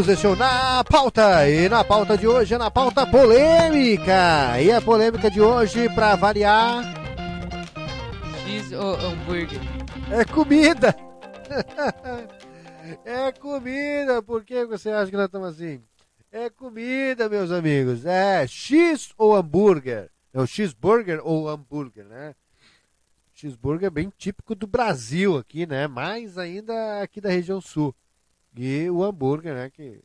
amigos, esse é o Na Pauta. E na pauta de hoje é na pauta polêmica. E a polêmica de hoje, pra variar, X ou hambúrguer? é comida. é comida. Por que você acha que nós estamos assim? É comida, meus amigos. É X ou hambúrguer? É o cheeseburger ou hambúrguer, né? Cheeseburger é bem típico do Brasil aqui, né? Mais ainda aqui da região sul. E o hambúrguer, né? Que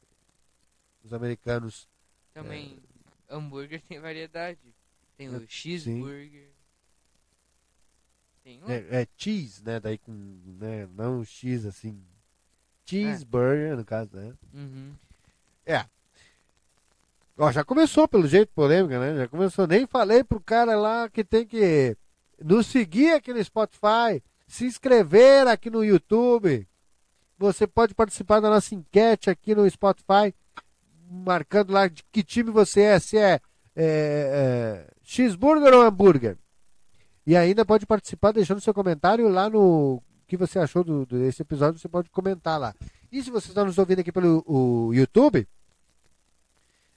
os americanos Também hambúrguer tem variedade. Tem o É, cheeseburger. Tem um. É, é cheese, né? Daí com. Né? Não X assim. Cheeseburger, no caso, né? Uhum. Ó, já começou pelo jeito polêmica, né? Já começou. Nem falei pro cara lá que tem que nos seguir aqui no Spotify, se inscrever aqui no YouTube. Você pode participar da nossa enquete aqui no Spotify, marcando lá de que time você é, se é, é, é cheeseburger ou hambúrguer. E ainda pode participar deixando seu comentário lá no que você achou do, desse episódio, você pode comentar lá. E se você está nos ouvindo aqui pelo o YouTube,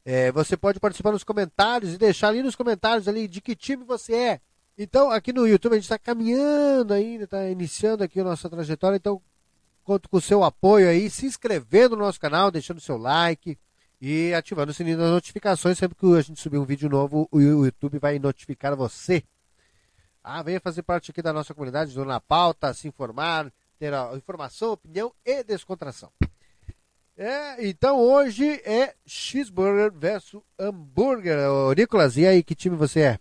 é, você pode participar nos comentários e deixar ali nos comentários ali de que time você é. Então, aqui no YouTube a gente está caminhando ainda, está iniciando aqui a nossa trajetória, então conto com o seu apoio aí, se inscrevendo no nosso canal, deixando seu like e ativando o sininho das notificações. Sempre que a gente subir um vídeo novo, o YouTube vai notificar você. Ah, venha fazer parte aqui da nossa comunidade do Na Pauta, se informar, ter informação, opinião e descontração. É, então hoje é cheeseburger versus hambúrguer. Ô, Nicolas, e aí, que time você é?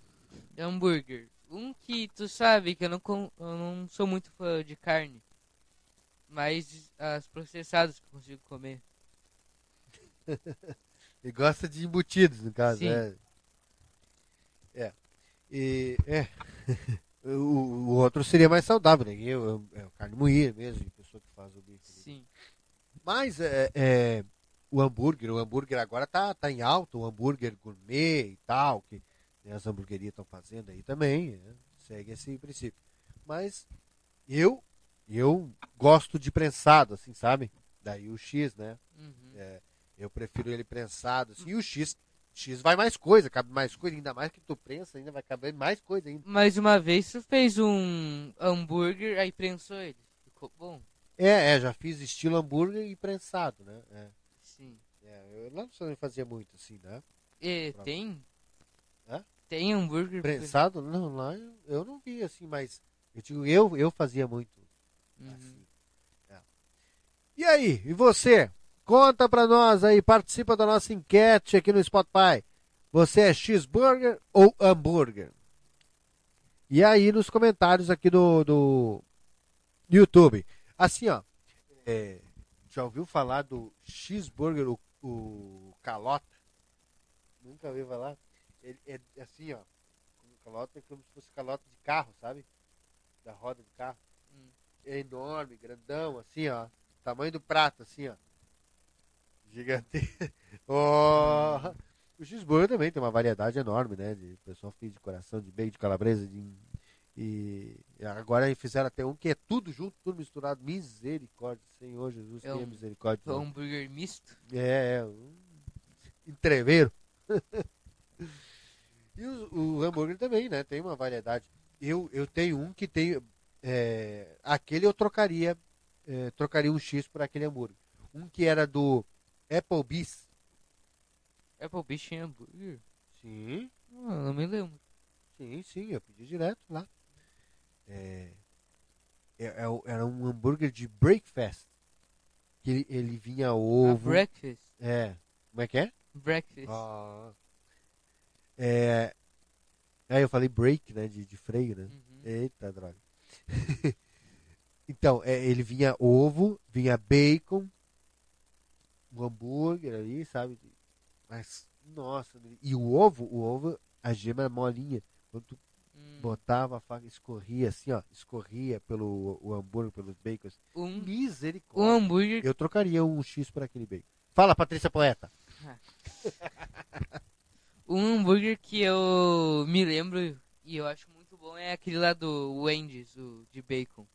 Hambúrguer. Um que tu sabe que eu não, eu não sou muito fã de carne. Mas as processadas que eu consigo comer. E gosta de embutidos, no caso. Sim. É. É. E, é. o, o outro seria mais saudável, né? Eu, eu, é carne moída mesmo, de pessoa que faz o bife. Sim. Mas é, é, o hambúrguer, o hambúrguer agora tá, tá em alta, o hambúrguer gourmet e tal, que né, as hamburguerias estão fazendo aí também, né, segue esse princípio. Mas eu, eu gosto de prensado, assim, sabe? Daí o X, né? Uhum. É, eu prefiro ele prensado, assim, e o X, X vai mais coisa, cabe mais coisa, ainda mais que tu prensa, ainda vai caber mais coisa ainda. Mais uma vez tu fez um hambúrguer, aí prensou ele. Ficou bom? É, é, já fiz estilo hambúrguer e prensado, né? É, Sim. é, eu lá no Sony fazia muito assim, né? E Pronto. tem? Hã? Tem hambúrguer Prensado? Não, lá eu, eu não vi assim, mas eu digo, eu, eu fazia muito Uhum. É. E aí, e você? Conta pra nós aí, participa da nossa enquete aqui no Spotify. Você é cheeseburger ou hambúrguer? E aí nos comentários aqui do, do YouTube. Assim, ó, é, já ouviu falar do cheeseburger, o, o calota? Nunca ouviu falar? Ele é assim, ó, calota é como se fosse calota de carro, sabe? Da roda de carro. É enorme, grandão, assim, ó. Tamanho do prato, assim, ó. Gigante. oh. O cheeseburger também tem uma variedade enorme, né? De o pessoal fez de coração, de bacon, de calabresa, de e agora fizeram até um que é tudo junto, tudo misturado. Misericórdia, Senhor Jesus, É tenha um- misericórdia. Um hambúrguer misto. É, é um entreveiro. e o, o hambúrguer também, né? Tem uma variedade. Eu, eu tenho um que tem. É, aquele eu trocaria. é, trocaria um X por aquele hambúrguer. Um que era do Applebee's. Applebee's tinha hambúrguer? Sim, Ah, não me lembro. sim, sim, eu pedi direto lá. É, é- é era um hambúrguer de breakfast. Que ele, ele vinha Ah, ovo. breakfast. é. Como é que é? Breakfast. Ah. É. Aí eu falei break, né? De, de freio, né? Uhum. Eita, droga. então, é, ele vinha ovo, vinha bacon, um hambúrguer ali, sabe? Mas, nossa, e o ovo, o ovo, a gema era molinha. Quando tu Hum. botava a faca, escorria assim, ó, escorria pelo o hambúrguer, pelos bacons. Um, um Misericórdia. hambúrguer. Eu trocaria um X por aquele bacon. Fala, Patrícia Poeta. Um hambúrguer que eu me lembro e eu acho muito bom é aquele lá do Wendy's, o de bacon.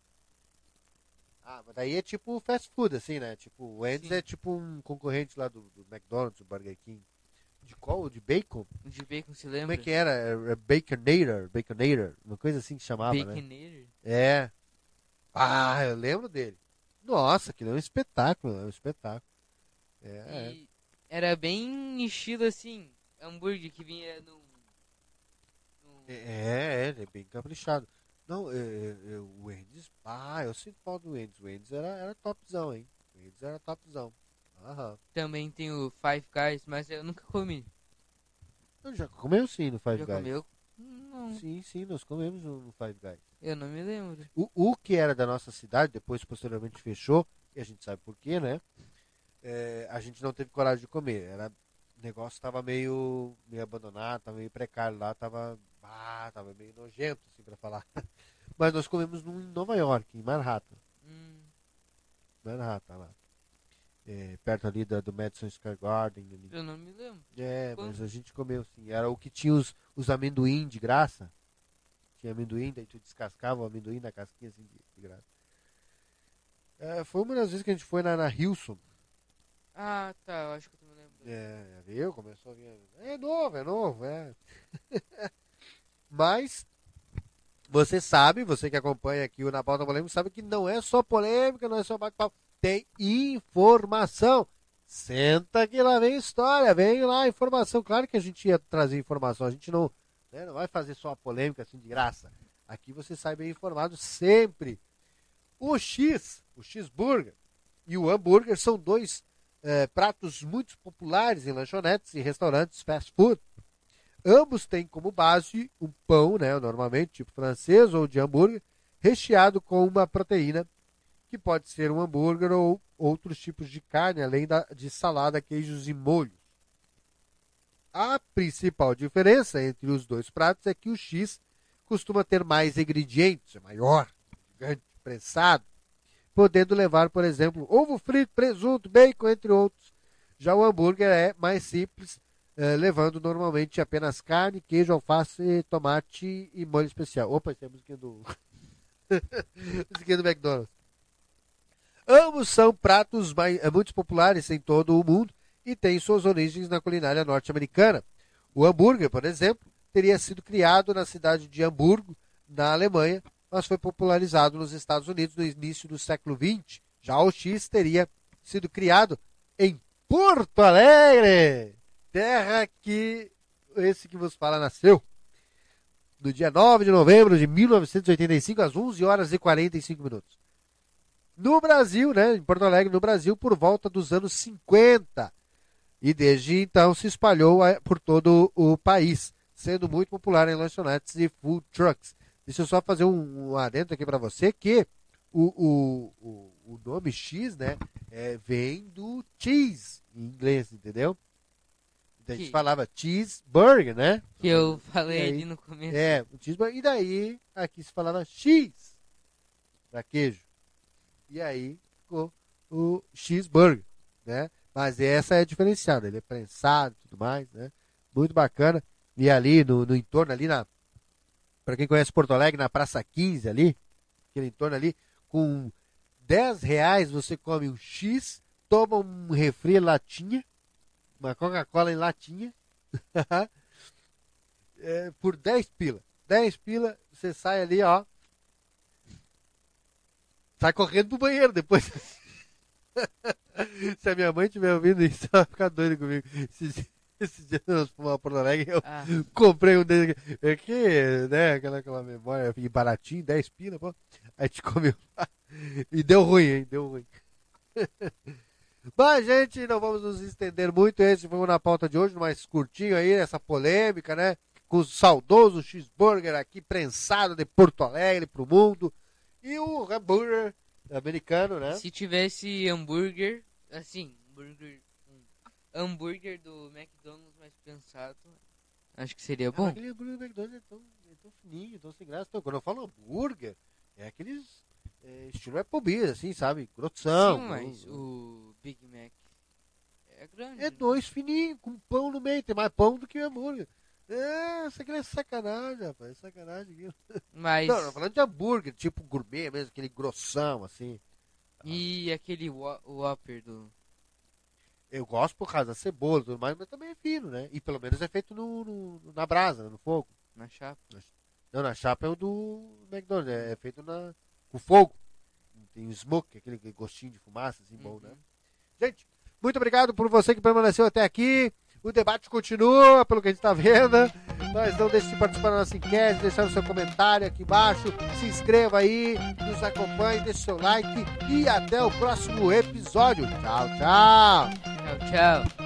Ah, mas daí é tipo fast food, assim, né? Tipo, o Wendy's Sim. é tipo um concorrente lá do, do McDonald's, do Burger King. De qual? De bacon? De bacon, se Como lembra? é que era? É, é Baconator, Baconator, uma coisa assim que chamava, né? Baconator? É. Ah, eu lembro dele. Nossa, aquilo é um espetáculo, é um espetáculo. É, é. Era bem estilo assim, hambúrguer que vinha num. É, é, ele é bem caprichado. Não, é, é, é, o Wendy's, ah, eu sinto falta do Wendy's. O Wendy's era, era topzão, hein? O Wendy's era topzão. Aham. Também tem o Five Guys, mas eu nunca comi. Eu já comeu sim no Five Já Guys. comeu? Não, Sim, sim, nós comemos no, Five Guys. eu não me lembro. O, o que era da nossa cidade, depois posteriormente fechou, e a gente sabe por quê, né? É, a gente não teve coragem de comer. Era, o negócio estava meio, meio abandonado, tava meio precário lá, tava, ah, tava meio nojento, assim, pra falar. Mas nós comemos num, em Nova York, em Manhattan. Hum, Manhattan lá. É, perto ali da, do Madison Square Garden. ali. eu não me lembro. É, Como? mas a gente comeu sim. Era o que tinha os, os amendoim de graça. Tinha amendoim, daí tu descascava o amendoim na casquinha assim de, de graça. É, foi uma das vezes que a gente foi na, na Hilson. Ah, tá, eu acho que eu tô me lembrando. É, viu? Começou a vir. É novo, é novo, é. Mas você sabe, você que acompanha aqui o Na Pauta Polêmica, sabe que não é só polêmica, não é só bate-papo. Tem informação. Senta que lá vem história, vem lá informação. Claro que a gente ia trazer informação, a gente não, né, não vai fazer só a polêmica assim de graça. Aqui você sai bem informado sempre. O X, o X-Burger e o hambúrguer são dois eh, pratos muito populares em lanchonetes e restaurantes fast food. Ambos têm como base um pão, né, normalmente tipo francês ou de hambúrguer, recheado com uma proteína que pode ser um hambúrguer ou outros tipos de carne, além da, de salada, queijos e molhos. A principal diferença entre os dois pratos é que o X costuma ter mais ingredientes, é maior, gigante, prensado, podendo levar, por exemplo, ovo frito, presunto, bacon, entre outros. Já o hambúrguer é mais simples, eh, levando normalmente apenas carne, queijo, alface, tomate e molho especial. Opa, isso é a musiquinha do. musiquinha do McDonald's. Ambos são pratos mai- eh, muito populares em todo o mundo e têm suas origens na culinária norte-americana. O hambúrguer, por exemplo, teria sido criado na cidade de Hamburgo, na Alemanha, mas foi popularizado nos Estados Unidos no início do século XX. Já o X teria sido criado em Porto Alegre, terra que esse que vos fala nasceu. No dia 9 de novembro de 1985, às 11 horas e 45 minutos. No Brasil, né, em Porto Alegre, no Brasil, por volta dos anos 50. E desde então se espalhou eh, por todo o país, sendo muito popular em lanchonetes e food trucks. Deixa eu só fazer um, um adendo aqui para você que o, o, o, o nome X, né, é, vem do cheese em inglês, entendeu? A gente Que- falava cheeseburger, né? Que eu falei aí? ali no começo. É, o cheeseburger. E daí aqui se falava X para queijo. E aí ficou o cheeseburger, né? Mas essa é diferenciada, ele é prensado e tudo mais, né? Muito bacana. E ali no, no entorno ali na para quem conhece Porto Alegre, na Praça 15 ali, aquele entorno ali, com 10 reais você come um X, toma um refri latinha, uma Coca-Cola em latinha, é, por 10 pila. 10 pila, você sai ali, ó. Sai correndo pro banheiro depois. Se a minha mãe estiver ouvindo isso, ela vai ficar doida comigo. Esses, esses dias nós fomos a Porto Alegre eu Ah, comprei um deles. É que, né, aquela, aquela memória e baratinho, 10 pila, pô. A gente comeu. E deu ruim, hein? Deu ruim. Mas, gente, não vamos nos estender muito. Esse foi na pauta de hoje, mais curtinho aí, essa polêmica, né? Com o saudoso cheeseburger aqui prensado de Porto Alegre pro mundo. E o hambúrguer americano, né? se tivesse hambúrguer, assim, hambúrguer, um hambúrguer do McDonald's mais pensado, acho que seria Ah, bom. Aquele hambúrguer do McDonald's é tão, é tão fininho, tão sem graça. Então, quando eu falo hambúrguer, é aqueles é, estilo Applebee's, assim, sabe? Grossão. Sim, mas o Big Mac é grande. É né? dois fininhos, com pão no meio. Tem mais pão do que hambúrguer. É, isso aqui é sacanagem, rapaz. É sacanagem aquilo. Mas Não, não, falando de hambúrguer, tipo gourmet mesmo, aquele grossão, assim. E aquele Whopper do. Eu gosto por causa da cebola e tudo mais, mas também é fino, né? E pelo menos é feito no, no- na brasa, né? no fogo. Na chapa. Não, na chapa é o do McDonald's, é feito na, com fogo. Tem o smoke, aquele gostinho de fumaça, assim, bom, Uhum. né? Gente, muito obrigado por você que permaneceu até aqui. O debate continua, pelo que a gente está vendo. Mas não deixe de participar da nossa enquete, deixar o seu comentário aqui embaixo. Se inscreva aí, nos acompanhe, deixe seu like e até o próximo episódio. Tchau, tchau. Tchau, tchau.